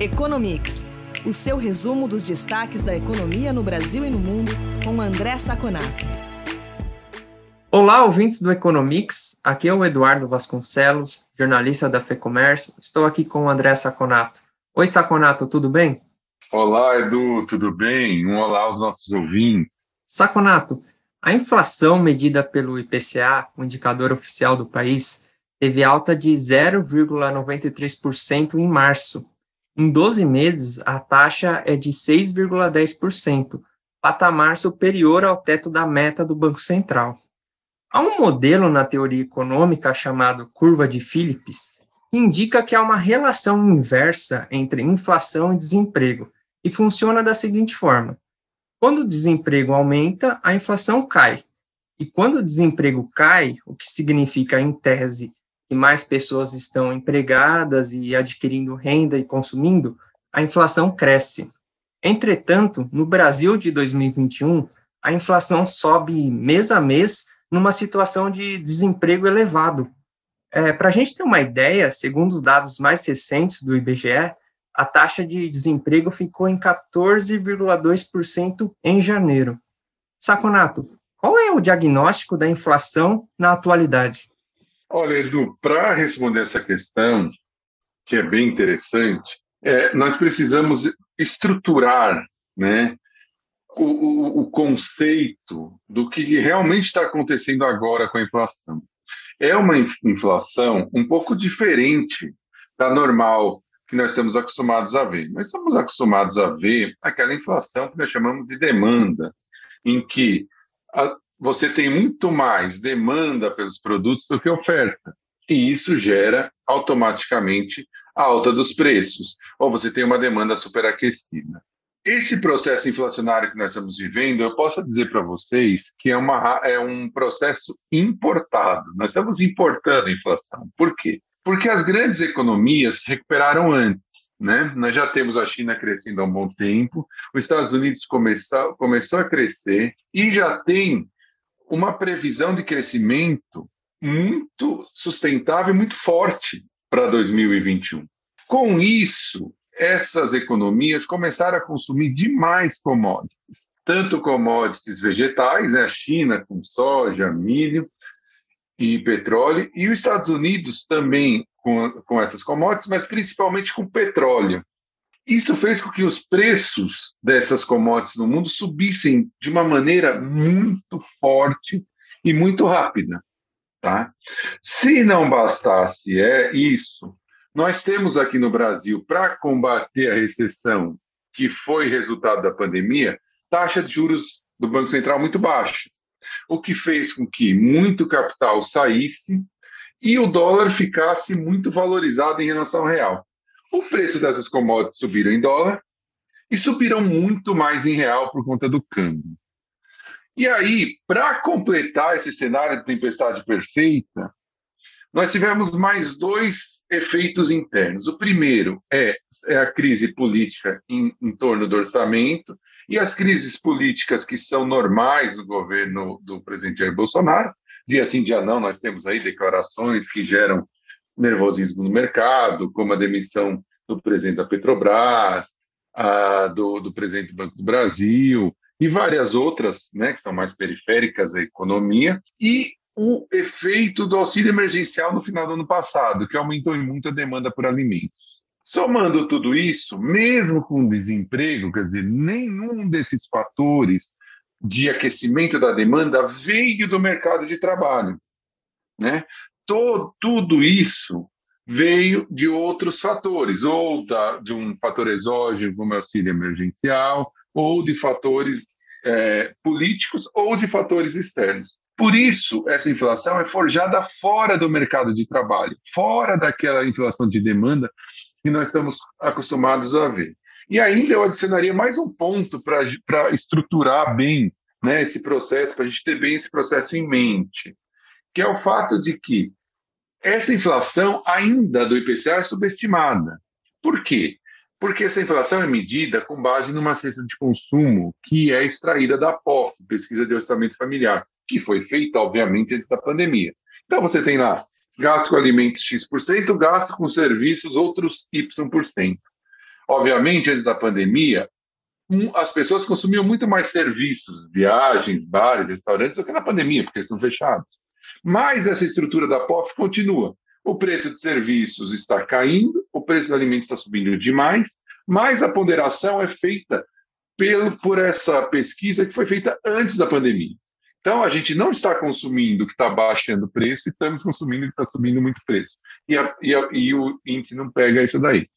Economics, o seu resumo dos destaques da economia no Brasil e no mundo, com André Saconato. Olá, ouvintes do Economics. Aqui é o Eduardo Vasconcelos, jornalista da FEComércio. Estou aqui com o André Saconato. Oi, Saconato, tudo bem? Olá, Edu, tudo bem? Um olá aos nossos ouvintes. Saconato, a inflação medida pelo IPCA, o indicador oficial do país, teve alta de 0,93% em março, em 12 meses, a taxa é de 6,10%, patamar superior ao teto da meta do Banco Central. Há um modelo na teoria econômica chamado curva de Phillips, que indica que há uma relação inversa entre inflação e desemprego, e funciona da seguinte forma: quando o desemprego aumenta, a inflação cai. E quando o desemprego cai, o que significa, em tese, que mais pessoas estão empregadas e adquirindo renda e consumindo, a inflação cresce. Entretanto, no Brasil de 2021, a inflação sobe mês a mês numa situação de desemprego elevado. É, Para a gente ter uma ideia, segundo os dados mais recentes do IBGE, a taxa de desemprego ficou em 14,2% em janeiro. Saconato, qual é o diagnóstico da inflação na atualidade? Olha, Edu, para responder essa questão, que é bem interessante, é, nós precisamos estruturar né, o, o, o conceito do que realmente está acontecendo agora com a inflação. É uma inflação um pouco diferente da normal que nós estamos acostumados a ver. Nós estamos acostumados a ver aquela inflação que nós chamamos de demanda, em que a, você tem muito mais demanda pelos produtos do que oferta. E isso gera automaticamente a alta dos preços, ou você tem uma demanda superaquecida. Esse processo inflacionário que nós estamos vivendo, eu posso dizer para vocês que é, uma, é um processo importado. Nós estamos importando a inflação. Por quê? Porque as grandes economias recuperaram antes. Né? Nós já temos a China crescendo há um bom tempo, os Estados Unidos começou, começou a crescer e já tem uma previsão de crescimento muito sustentável e muito forte para 2021. Com isso, essas economias começaram a consumir demais commodities, tanto commodities vegetais, né, a China com soja, milho e petróleo, e os Estados Unidos também com, com essas commodities, mas principalmente com petróleo. Isso fez com que os preços dessas commodities no mundo subissem de uma maneira muito forte e muito rápida. Tá? Se não bastasse é isso, nós temos aqui no Brasil, para combater a recessão que foi resultado da pandemia, taxa de juros do Banco Central muito baixa, o que fez com que muito capital saísse e o dólar ficasse muito valorizado em relação ao real. O preço dessas commodities subiram em dólar e subiram muito mais em real por conta do câmbio. E aí, para completar esse cenário de tempestade perfeita, nós tivemos mais dois efeitos internos. O primeiro é, é a crise política em, em, torno do orçamento e as crises políticas que são normais no governo do presidente Jair Bolsonaro. Dia sim, dia não, nós temos aí declarações que geram nervosismo no mercado, como a demissão do presidente da Petrobras, a, do, do presidente do Banco do Brasil e várias outras, né, que são mais periféricas à economia, e o efeito do auxílio emergencial no final do ano passado, que aumentou muito a demanda por alimentos. Somando tudo isso, mesmo com desemprego, quer dizer, nenhum desses fatores de aquecimento da demanda veio do mercado de trabalho. Né? To, tudo isso veio de outros fatores, ou da, de um fator exógeno, como auxílio emergencial, ou de fatores é, políticos, ou de fatores externos. Por isso, essa inflação é forjada fora do mercado de trabalho, fora daquela inflação de demanda que nós estamos acostumados a ver. E ainda eu adicionaria mais um ponto para estruturar bem né, esse processo, para a gente ter bem esse processo em mente, que é o fato de que essa inflação ainda do IPCA é subestimada. Por quê? Porque essa inflação é medida com base numa cesta de consumo que é extraída da POF, Pesquisa de Orçamento Familiar, que foi feita, obviamente, antes da pandemia. Então, você tem lá gasto com alimentos X%, gasto com serviços outros Y%. Obviamente, antes da pandemia, as pessoas consumiam muito mais serviços, viagens, bares, restaurantes, do que na pandemia, porque eles são fechados. Mas essa estrutura da POF continua. O preço de serviços está caindo, o preço dos alimentos está subindo demais, mas a ponderação é feita pelo, por essa pesquisa que foi feita antes da pandemia. Então, a gente não está consumindo que está baixando o preço, e estamos consumindo que está subindo muito preço. E, a, e, a, e o índice não pega isso daí.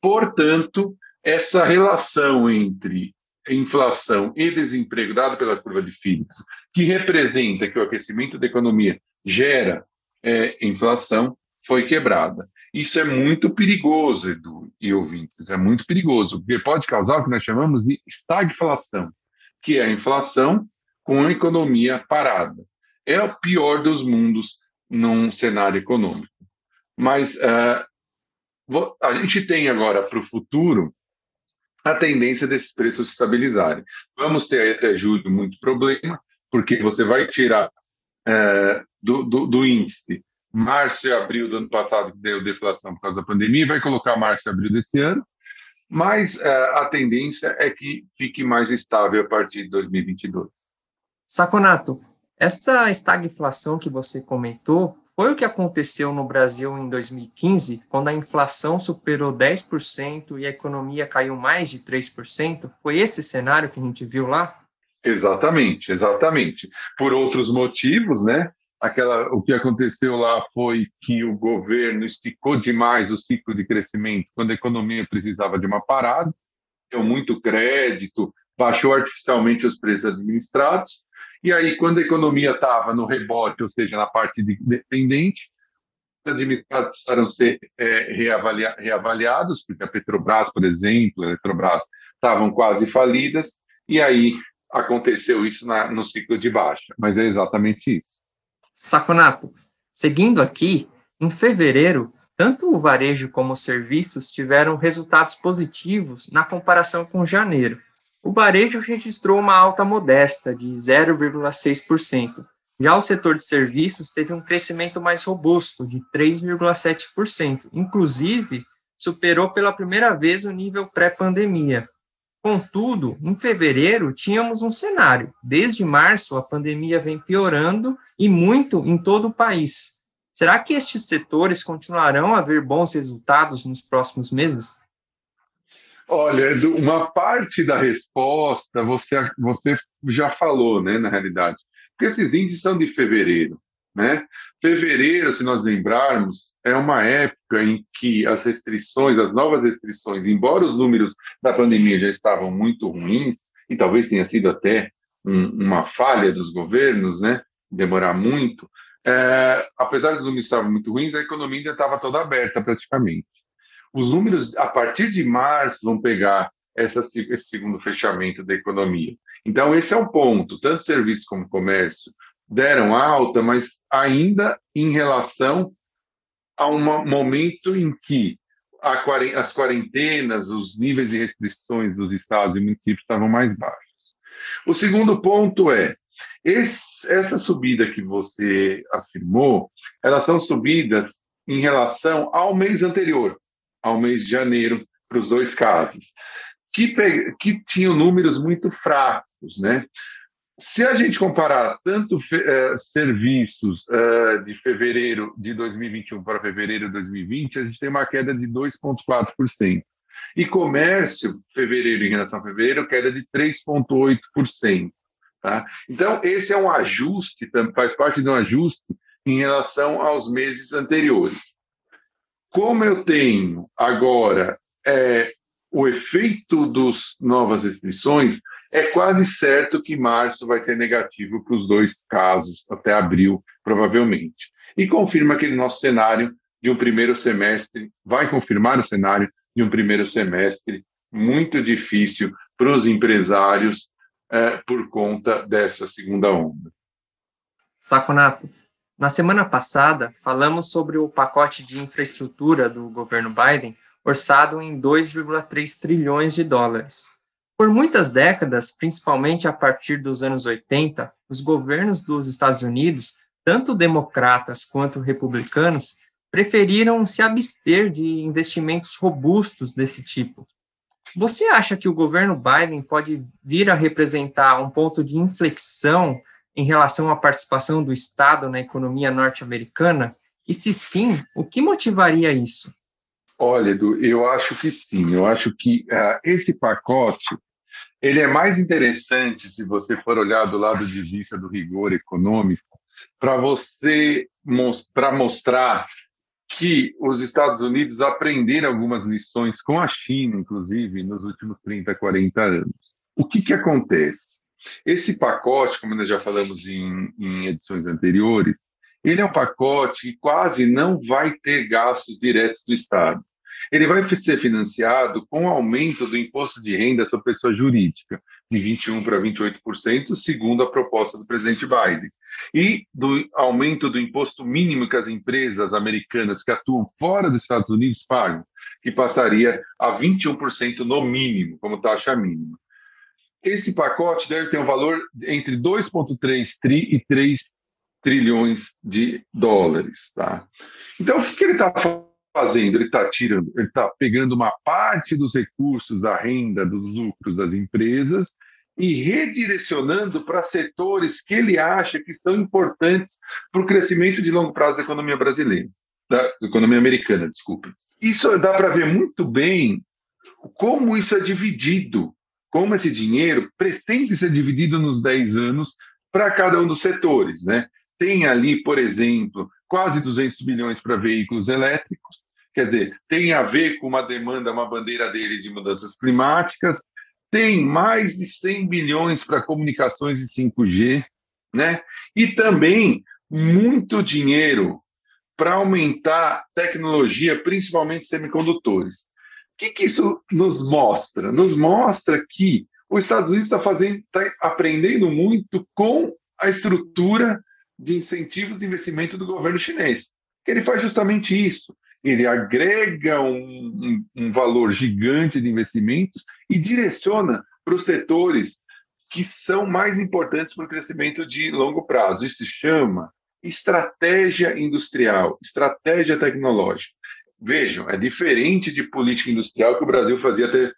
Portanto, essa relação entre inflação e desemprego, dado pela curva de Phillips, que representa que o aquecimento da economia gera é, inflação, foi quebrada. Isso é muito perigoso, Edu e ouvintes, é muito perigoso, porque pode causar o que nós chamamos de estagflação, que é a inflação com a economia parada. É o pior dos mundos num cenário econômico. Mas uh, a gente tem agora para o futuro a tendência desses preços se estabilizarem. Vamos ter até julho muito problema, porque você vai tirar uh, do, do, do índice março e abril do ano passado, que deu deflação por causa da pandemia, vai colocar março e abril desse ano, mas uh, a tendência é que fique mais estável a partir de 2022. Saconato, essa estagflação que você comentou foi o que aconteceu no Brasil em 2015, quando a inflação superou 10% e a economia caiu mais de 3%? Foi esse cenário que a gente viu lá? Exatamente, exatamente. Por outros motivos, né? Aquela, o que aconteceu lá foi que o governo esticou demais o ciclo de crescimento quando a economia precisava de uma parada, deu muito crédito, baixou artificialmente os preços administrados, e aí, quando a economia estava no rebote, ou seja, na parte dependente, os administrados precisaram ser é, reavalia, reavaliados, porque a Petrobras, por exemplo, a Eletrobras, estavam quase falidas, e aí aconteceu isso na, no ciclo de baixa. Mas é exatamente isso. Saconato, seguindo aqui, em fevereiro, tanto o varejo como os serviços tiveram resultados positivos na comparação com janeiro. O varejo registrou uma alta modesta de 0,6%. Já o setor de serviços teve um crescimento mais robusto, de 3,7%. Inclusive, superou pela primeira vez o nível pré-pandemia. Contudo, em fevereiro, tínhamos um cenário. Desde março, a pandemia vem piorando e muito em todo o país. Será que estes setores continuarão a ver bons resultados nos próximos meses? Olha, uma parte da resposta você, você já falou, né, na realidade. Porque esses índices são de fevereiro. Né? Fevereiro, se nós lembrarmos, é uma época em que as restrições, as novas restrições, embora os números da pandemia já estavam muito ruins, e talvez tenha sido até um, uma falha dos governos, né? demorar muito, é, apesar dos números estarem muito ruins, a economia ainda estava toda aberta praticamente. Os números, a partir de março, vão pegar essa, esse segundo fechamento da economia. Então, esse é o ponto. Tanto serviço como comércio deram alta, mas ainda em relação a um momento em que as quarentenas, os níveis de restrições dos estados e municípios estavam mais baixos. O segundo ponto é, esse, essa subida que você afirmou, elas são subidas em relação ao mês anterior, ao mês de janeiro, para os dois casos, que, que tinham números muito fracos, né? se a gente comparar tanto é, serviços é, de fevereiro de 2021 para fevereiro de 2020, a gente tem uma queda de 2,4%. E comércio, fevereiro em relação a fevereiro, queda de 3,8%. Tá? Então, esse é um ajuste, faz parte de um ajuste em relação aos meses anteriores. Como eu tenho agora é, o efeito das novas restrições, é quase certo que março vai ser negativo para os dois casos, até abril, provavelmente. E confirma aquele nosso cenário de um primeiro semestre, vai confirmar o cenário de um primeiro semestre muito difícil para os empresários é, por conta dessa segunda onda. Saconato, na semana passada falamos sobre o pacote de infraestrutura do governo Biden, orçado em 2,3 trilhões de dólares. Por muitas décadas, principalmente a partir dos anos 80, os governos dos Estados Unidos, tanto democratas quanto republicanos, preferiram se abster de investimentos robustos desse tipo. Você acha que o governo Biden pode vir a representar um ponto de inflexão em relação à participação do Estado na economia norte-americana? E se sim, o que motivaria isso? Olha, Edu, eu acho que sim. Eu acho que uh, esse pacote ele é mais interessante se você for olhar do lado de vista do rigor econômico para você para mostrar que os Estados Unidos aprenderam algumas lições com a China, inclusive, nos últimos 30, 40 anos. O que, que acontece? Esse pacote, como nós já falamos em, em edições anteriores, ele é um pacote que quase não vai ter gastos diretos do Estado. Ele vai ser financiado com o aumento do imposto de renda sobre pessoa jurídica, de 21% para 28%, segundo a proposta do presidente Biden, e do aumento do imposto mínimo que as empresas americanas que atuam fora dos Estados Unidos pagam, que passaria a 21% no mínimo, como taxa mínima. Esse pacote deve ter um valor entre 2,3 tri e 3 trilhões de dólares. Tá? Então, o que, que ele está fazendo? Ele está tirando, ele está pegando uma parte dos recursos da renda, dos lucros das empresas e redirecionando para setores que ele acha que são importantes para o crescimento de longo prazo da economia brasileira, da economia americana, desculpe. Isso dá para ver muito bem como isso é dividido, como esse dinheiro pretende ser dividido nos 10 anos para cada um dos setores, né? Tem ali, por exemplo, quase 200 bilhões para veículos elétricos, quer dizer, tem a ver com uma demanda, uma bandeira dele de mudanças climáticas, tem mais de 100 bilhões para comunicações de 5G, né? E também muito dinheiro para aumentar tecnologia, principalmente semicondutores. Que, que isso nos mostra? Nos mostra que os Estados Unidos está está aprendendo muito com a estrutura de incentivos de investimento do governo chinês. Ele faz justamente isso. Ele agrega um, um, um valor gigante de investimentos e direciona para os setores que são mais importantes para o crescimento de longo prazo. Isso se chama estratégia industrial, estratégia tecnológica. Vejam, é diferente de política industrial que o Brasil fazia até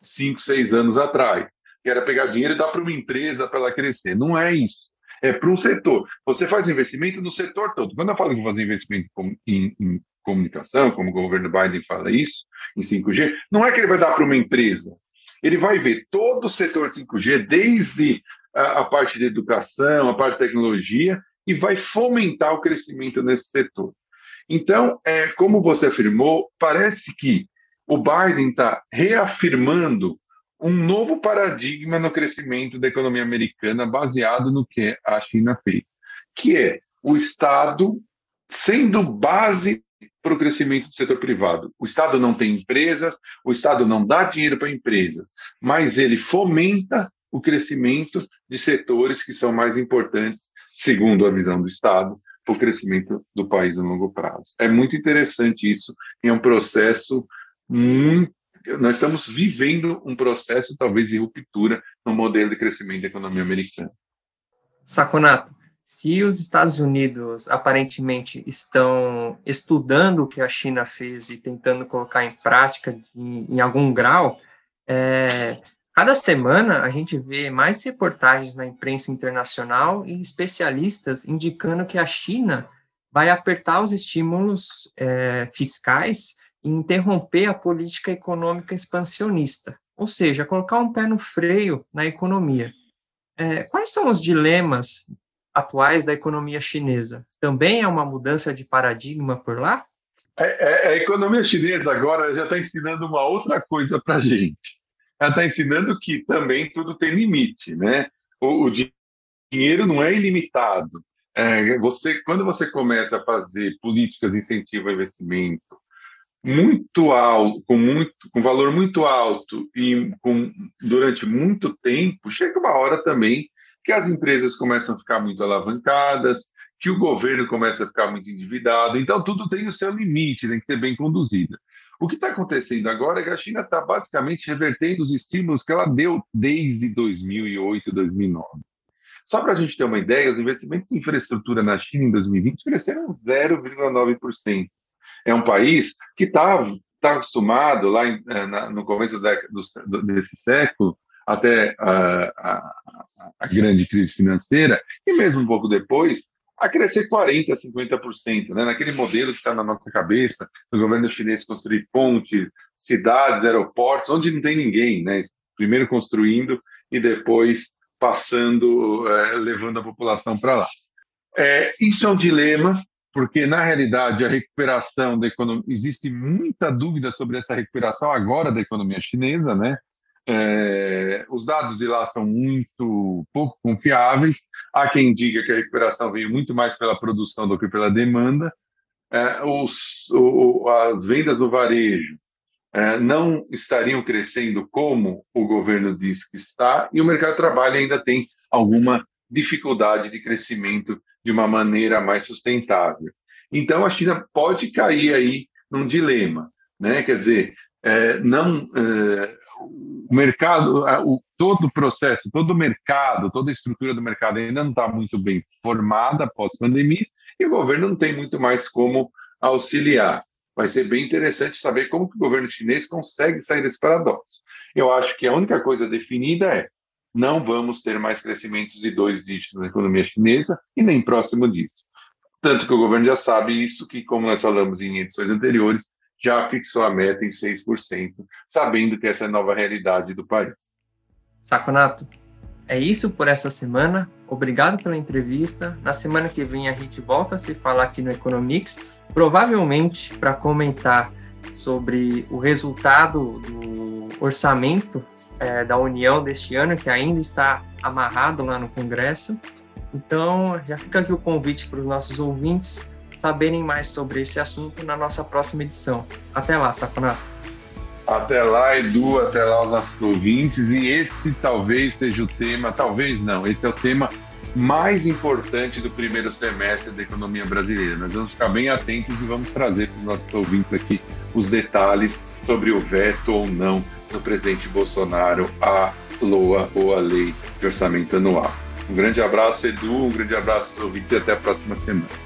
cinco, seis anos atrás, que era pegar dinheiro e dar para uma empresa para ela crescer. Não é isso é para um setor. Você faz investimento no setor todo. Quando eu falo que fazer investimento em, em, comunicação, como o governo Biden fala isso, em 5G, não é que ele vai dar para uma empresa. Ele vai ver todo o setor de 5G, desde a, a parte de educação, a parte de tecnologia, e vai fomentar o crescimento nesse setor. Então, é, como você afirmou, parece que o Biden está reafirmando um novo paradigma no crescimento da economia americana baseado no que a China fez, que é o Estado sendo base para o crescimento do setor privado. O Estado não tem empresas, o Estado não dá dinheiro para empresas, mas ele fomenta o crescimento de setores que são mais importantes, segundo a visão do Estado, para o crescimento do país no longo prazo. É muito interessante isso, é um processo muito nós estamos vivendo um processo, talvez, de ruptura no modelo de crescimento da economia americana. Saconato, se os Estados Unidos aparentemente estão estudando o que a China fez e tentando colocar em prática em, em algum grau, é, cada semana a gente vê mais reportagens na imprensa internacional e especialistas indicando que a China vai apertar os estímulos é, fiscais interromper a política econômica expansionista, ou seja, colocar um pé no freio na economia. É, quais são os dilemas atuais da economia chinesa? Também é uma mudança de paradigma por lá? É, é, a economia chinesa agora já está ensinando uma outra coisa para a gente. Ela está ensinando que também tudo tem limite, né? O, o dinheiro não é ilimitado. É, você, quando você começa a fazer políticas de incentivo ao investimento, muito alto, com muito, com valor muito alto e com, durante muito tempo, chega uma hora também que as empresas começam a ficar muito alavancadas, que o governo começa a ficar muito endividado. Então, tudo tem o seu limite, tem que ser bem conduzida. O que está acontecendo agora é que a China está basicamente revertendo os estímulos que ela deu desde 2008, 2009. Só para a gente ter uma ideia, os investimentos em infraestrutura na China em 2020 cresceram 0,9% é um país que está está acostumado, lá em, eh, na, no começo da, do, desse século, até a, a, a, grande crise financeira, e mesmo um pouco depois, a crescer 40%, 50%, né? naquele modelo que está na nossa cabeça, do governo chinês construir pontes, cidades, aeroportos, onde não tem ninguém, né? primeiro construindo e depois passando, é, levando a população para lá. É, isso é um dilema, porque na realidade a recuperação da economia existe muita dúvida sobre essa recuperação agora da economia chinesa, né? É, os dados de lá são muito pouco confiáveis. Há quem diga que a recuperação veio muito mais pela produção do que pela demanda. É, os, o, as vendas do varejo é, não estariam crescendo como o governo diz que está, e o mercado de trabalho ainda tem alguma dificuldade de crescimento de uma maneira mais sustentável. Então, a China pode cair aí num dilema, né? Quer dizer, é, não é, o mercado, o, todo o processo, todo o mercado, toda a estrutura do mercado ainda não está muito bem formada após pandemia e o governo não tem muito mais como auxiliar. Vai ser bem interessante saber como que o governo chinês consegue sair desse paradoxo. Eu acho que a única coisa definida é não vamos ter mais crescimentos de dois dígitos na economia chinesa e nem próximo disso. Tanto que o governo já sabe isso, que, como nós falamos em edições anteriores, já fixou a meta em 6%, sabendo que essa é a nova realidade do país. Saconato, é isso por essa semana. Obrigado pela entrevista. Na semana que vem a gente volta a se falar aqui no Economics, provavelmente para comentar sobre o resultado do orçamento é, da União deste ano, que ainda está amarrado lá no Congresso. Então, já fica aqui o convite para os nossos ouvintes saberem mais sobre esse assunto na nossa próxima edição. Até lá, Saconato. Até lá, Edu, até lá os nossos ouvintes. E esse talvez seja o tema, talvez não, esse é o tema mais importante do primeiro semestre da economia brasileira. Nós vamos ficar bem atentos e vamos trazer para os nossos ouvintes aqui os detalhes sobre o veto ou não do presidente Bolsonaro à LOA ou à Lei de Orçamento Anual. Um grande abraço, Edu, um grande abraço aos ouvintes e até a próxima semana.